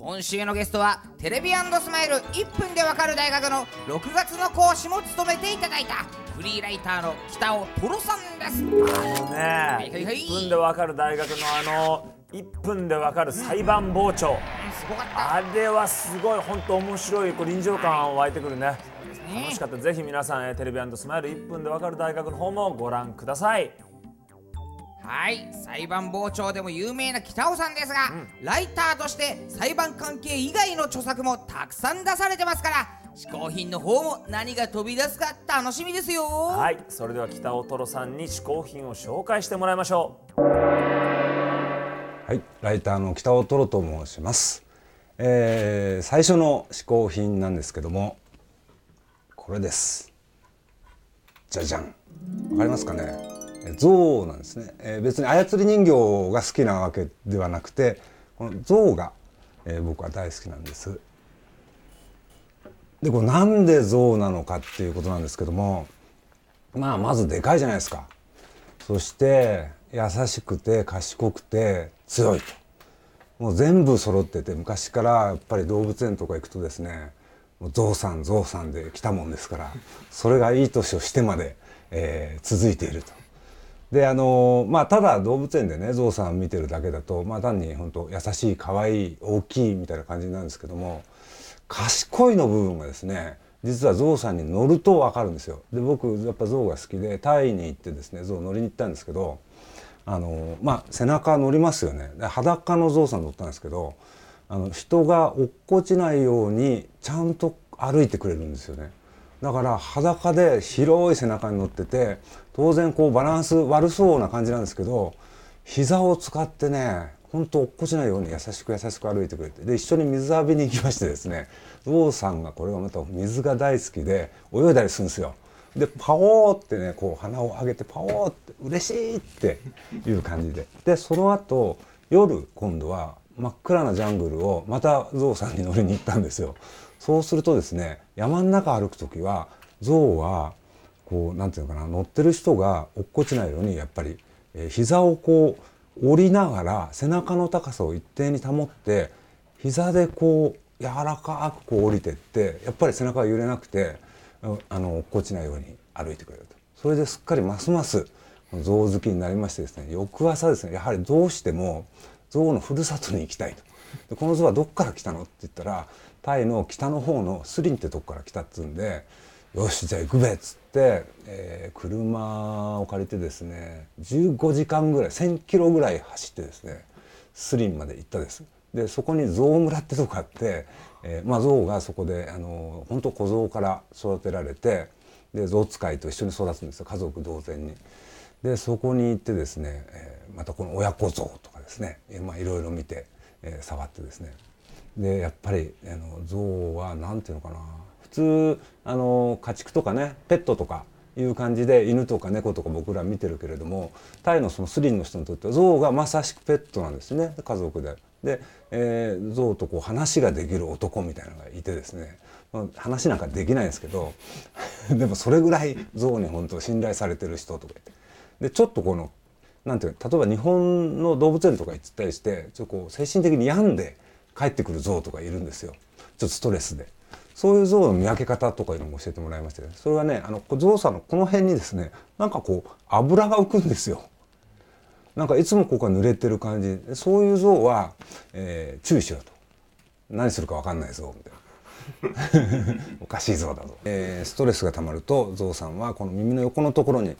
今週のゲストはテレビスマイル1分でわかる大学の6月の講師も務めていただいたフリーライターの北尾トロさんです。あのね、はいはいはい。1分でわかる大学のあの1分でわかる裁判傍聴、すごかった。あれはすごい本当面白いこう臨場感湧いてくるね。ね。楽しかった。ぜひ皆さんえーテレビスマイル1分でわかる大学の方もご覧くださいはい裁判傍聴でも有名な北尾さんですが、ライターとして裁判関係以外の著作もたくさん出されてますから嗜好品の方も何が飛び出すか楽しみですよ。はいそれでは北尾トロさんに嗜好品を紹介してもらいましょう。はい、ライターの北尾トロと申します、えー最初の嗜好品なんですけどもこれです。じゃじゃん。わかりますかね？え象なんですね、えー別に操り人形が好きなわけではなくてこの象が、えー僕は大好きなんです。でこれなんで象なのかっていうことなんですけどもまあまずでかいじゃないですか。そして優しくて賢くて強いと。もう全部揃ってて昔からやっぱり動物園とか行くとですねもうゾウさんゾウさんで来たもんですからそれがいい年をしてまで、えー続いていると。であのまあただ動物園でねゾウさん見てるだけだとまあ単に本当優しい可愛い大きいみたいな感じなんですけども賢いの部分がですね実はゾウさんに乗ると分かるんですよ。で僕やっぱゾウが好きでタイに行ってですねゾウ乗りに行ったんですけどあのまあ背中乗りますよねで裸のゾウさん乗ったんですけどあの人が落っこちないようにちゃんと歩いてくれるんですよね。だから裸で広い背中に乗ってて当然こうバランス悪そうな感じなんですけど膝を使ってねほんと落っこちないように優しく優しく歩いてくれてで一緒に水浴びに行きましてですねゾウさんがこれがまた水が大好きで泳いだりするんですよ。でパオーってねこう鼻を上げてパオーって嬉しいっていう感じででその後夜今度は真っ暗なジャングルをまたゾウさんに乗りに行ったんですよ。そうするとですね山の中歩く時はゾウはこうなんていうのかな乗ってる人が落っこちないようにやっぱり、えー膝をこう折りながら背中の高さを一定に保って膝でこう柔らかくこう降りてってやっぱり背中が揺れなくてあの落っこちないように歩いてくれると。それですっかりますます象好きになりましてですね翌朝ですねやはりどうしても象のふるさとに行きたいと。でこの象はどっから来たのって言ったらタイの北の方のスリンってとこから来たっつうんでよしじゃあ行くべっつって、えー車を借りてですね15時間ぐらい1,000キロぐらい走ってですねスリンまで行ったです。でそこに象村ってとこあって、えーまあ、象がそこであの本当小象から育てられてで象使いと一緒に育つんですよ家族同然に。でそこに行ってですね、えーまたこの親子象とかですね、えーまあ、いろいろ見て、えー触ってですねでやっぱりあの象は何ていうのかな。普通あの家畜とかねペットとかいう感じで犬とか猫とか僕ら見てるけれどもタイのそのスリンの人にとっては象がまさしくペットなんですね。家族で。で、えー象とこう話ができる男みたいなのがいてですね。話なんかできないんですけど でもそれぐらい象に本当信頼されてる人とかでちょっとこのなんていうか例えば日本の動物園とか行ったりしてちょっとこう精神的に病んで帰ってくる象とかいるんですよ。ちょっとストレスで。そういう象の見分け方とかいうのも教えてもらいまして、それはねあの象さんのこの辺にですねなんかこう油が浮くんですよ。なんかいつもここが濡れてる感じ。そういう象は、えー注意しろと。何するか分かんないぞみたいな。おかしい象だぞ、えーストレスがたまると象さんはこの耳の横のところに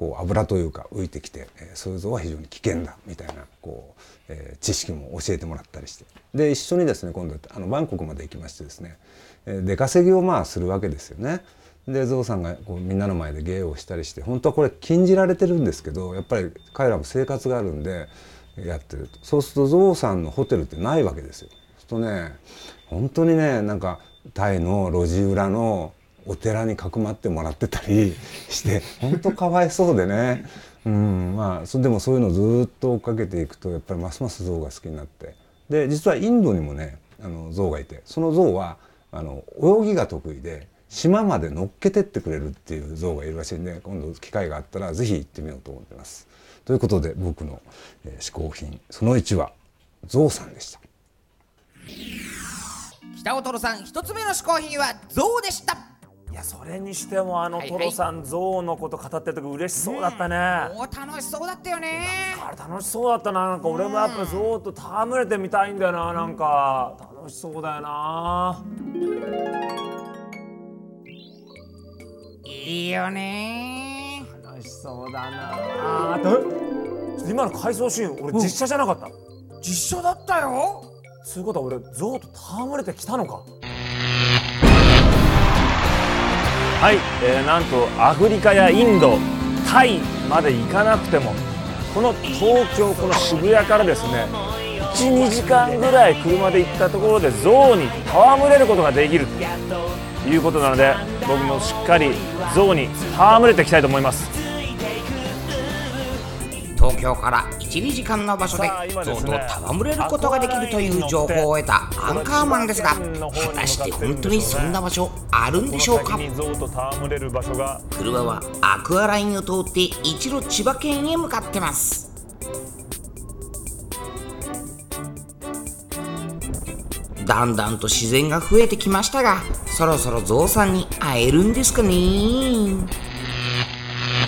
こう油というか浮いてきて、えーそういう象は非常に危険だみたいなこう、えー知識も教えてもらったりしてで一緒にですね今度あのバンコクまで行きましてですね、えー出稼ぎをまあするわけですよね。でゾウさんがこうみんなの前で芸をしたりして本当はこれ禁じられてるんですけどやっぱり彼らも生活があるんでやってるとそうするとゾウさんのホテルってないわけですよ。とね本当にねなんかタイの路地裏のお寺にかくまってもらってたり して本当かわいそうでね、うんまあ、そでもそういうのをずっと追っかけていくとやっぱりますます象が好きになってで実はインドにもねあの象がいてその象はあの泳ぎが得意で島まで乗っけてってくれるっていう像がいるらしいんで今度機会があったら是非行ってみようと思ってます。ということで僕の、え、嗜好品その1は象さんでした。北尾トロさん一つ目の嗜好品は象でしたいやそれにしてもあのトロさん象のこと語ってる時嬉しそうだったね、お楽しそうだったよね。楽しそうだったな。なんか俺もやっぱ象と戯れてみたいんだよななんか。楽しそうだよな。いいよね。楽しそうだな。あ今の回想シーン俺実写じゃなかった、実写だったよ。そういうことは俺象と戯れてきたのか？はい、えーなんとアフリカやインドタイまで行かなくてもこの東京この渋谷からですね12時間ぐらい車で行ったところで象に戯れることができるということなので僕もしっかり象に戯れていきたいと思います。東京から12時間の場所で象と戯れることができるという情報を得たアンカーマンですが果たして本当にそんな場所あるんでしょうか？車はアクアラインを通って一路千葉県へ向かってます。だんだんと自然が増えてきましたがそろそろゾウさんに会えるんですかね？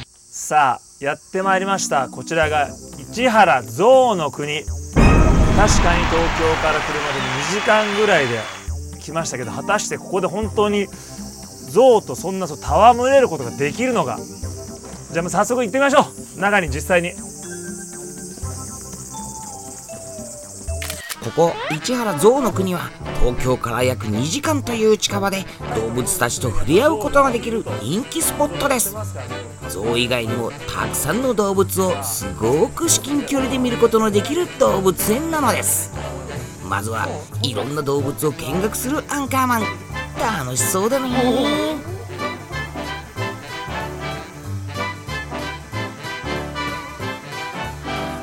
さあやってまいりました。こちらが市原象の国。確かに東京から車で2時間ぐらいで来ましたけど果たしてここで本当に象とそんなそ戯れることができるのか。じゃあもう早速行ってみましょう。中に実際に。ここ市原象の国は東京から約2時間という近場で動物たちと触れ合うことができる人気スポットです。象以外にもたくさんの動物をすごく至近距離で見ることのできる動物園なのです。まずはいろんな動物を見学するアンカーマン。楽しそうだね。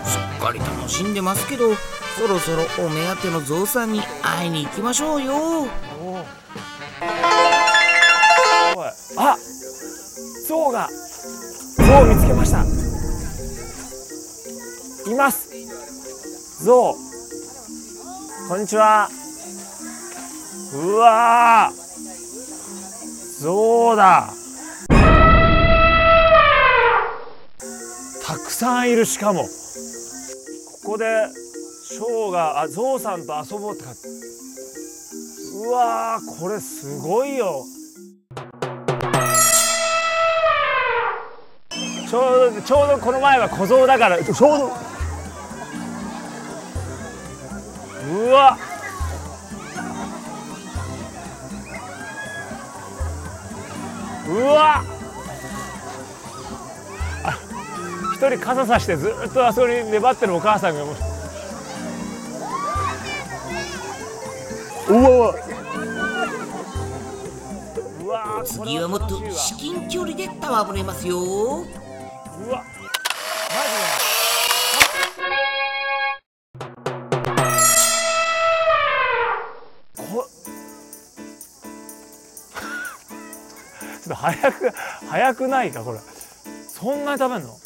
すっかり楽しんでますけどそろそろお目当てのゾウさんに会いに行きましょうよ。おい。あ象が。象を見つけました。います。象こんにちは。うわー。象だ。たくさんいるしかも。ここでショーがあ象さんと遊ぼうってか。うわこれすごいよ。ちょうどちょうどこの前は小僧だからちょうど。うわ。うわ。あ一人傘さしてずっとあそこに粘ってるお母さんがもう。うわわ次はもっと至近距離で戯れますよ。うわマジでこちょっと早く早くないかこれ。そんなに食べんの？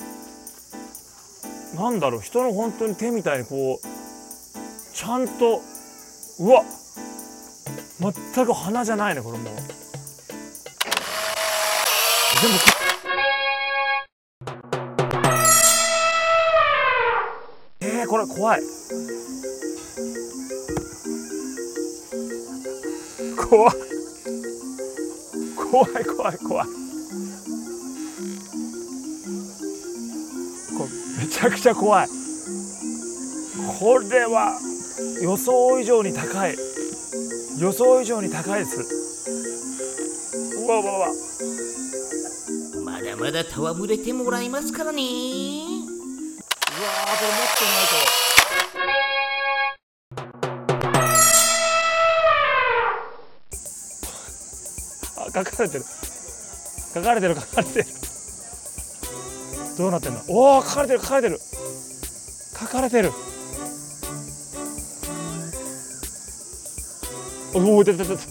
なんだろう人の本当に手みたいにこうちゃんとうわっ全く鼻じゃないねこれもう。全部えー、これ怖い。怖い。怖い怖い怖い。これめちゃくちゃ怖い。これは予想以上に高い。予想以上に高いです。うわわわ。まだまだ戯れてもらいますからね。うわーこれ持ってないと。あ。書かれてる。書かれてる書かれてる。どうなってんだ？おお書かれてる書かれてる。書かれてる。おお出た出た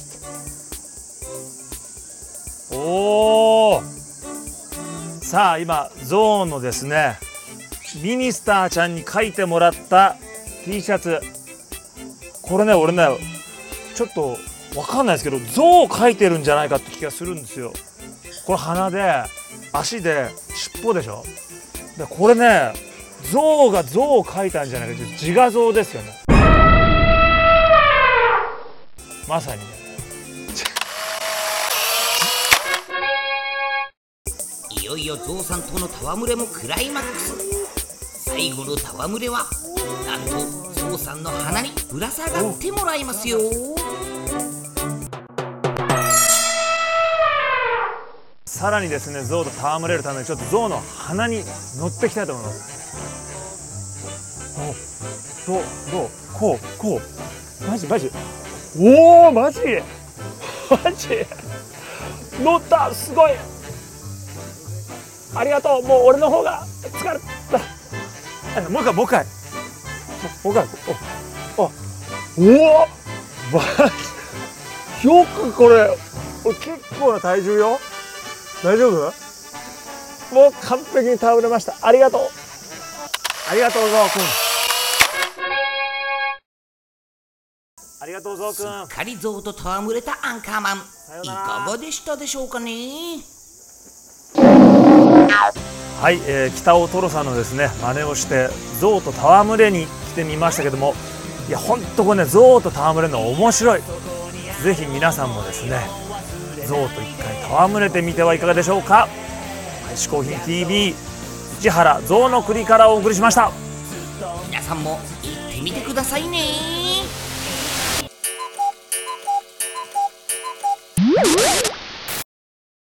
おおさあ今ゾーンのですねミニスターちゃんに書いてもらった T シャツ。これね俺ねちょっとわかんないですけど象を描いてるんじゃないかって気がするんですよ。これ鼻で足で尻尾でしょ？でこれね象が象を描いたんじゃないか自画像ですよね。まさに。ねいよいよゾウさんとの戯れもクライマックス。最後の戯れはなんとゾウさんの鼻にぶら下がってもらいますよ。さらにですね象と戯れるためにちょっと象の鼻に乗っていきたいと思います。おどうどうこうこう。マジマジおおマジ？マジ？乗ったすごい。ありがとうもう俺の方が疲れた。あもう一回もう一回。もう一回。おおおおマジ？よくこれ俺結構な体重よ。大丈夫？もう完璧に倒れました。ありがとう。ありがとうゾウありがとうゾウくんすっかりゾウと戯れたアンカーマン。いかがでしたでしょうかね？はい、えー北尾トロさんのですね真似をして象と戯れに来てみましたけどもいやほんとこれね象と戯れるの面白い。ぜひ皆さんもですね象と一回戯れてみてはいかがでしょうか。はい嗜好品 TV 市原象の国からお送りしました。皆さんも行ってみてくださいね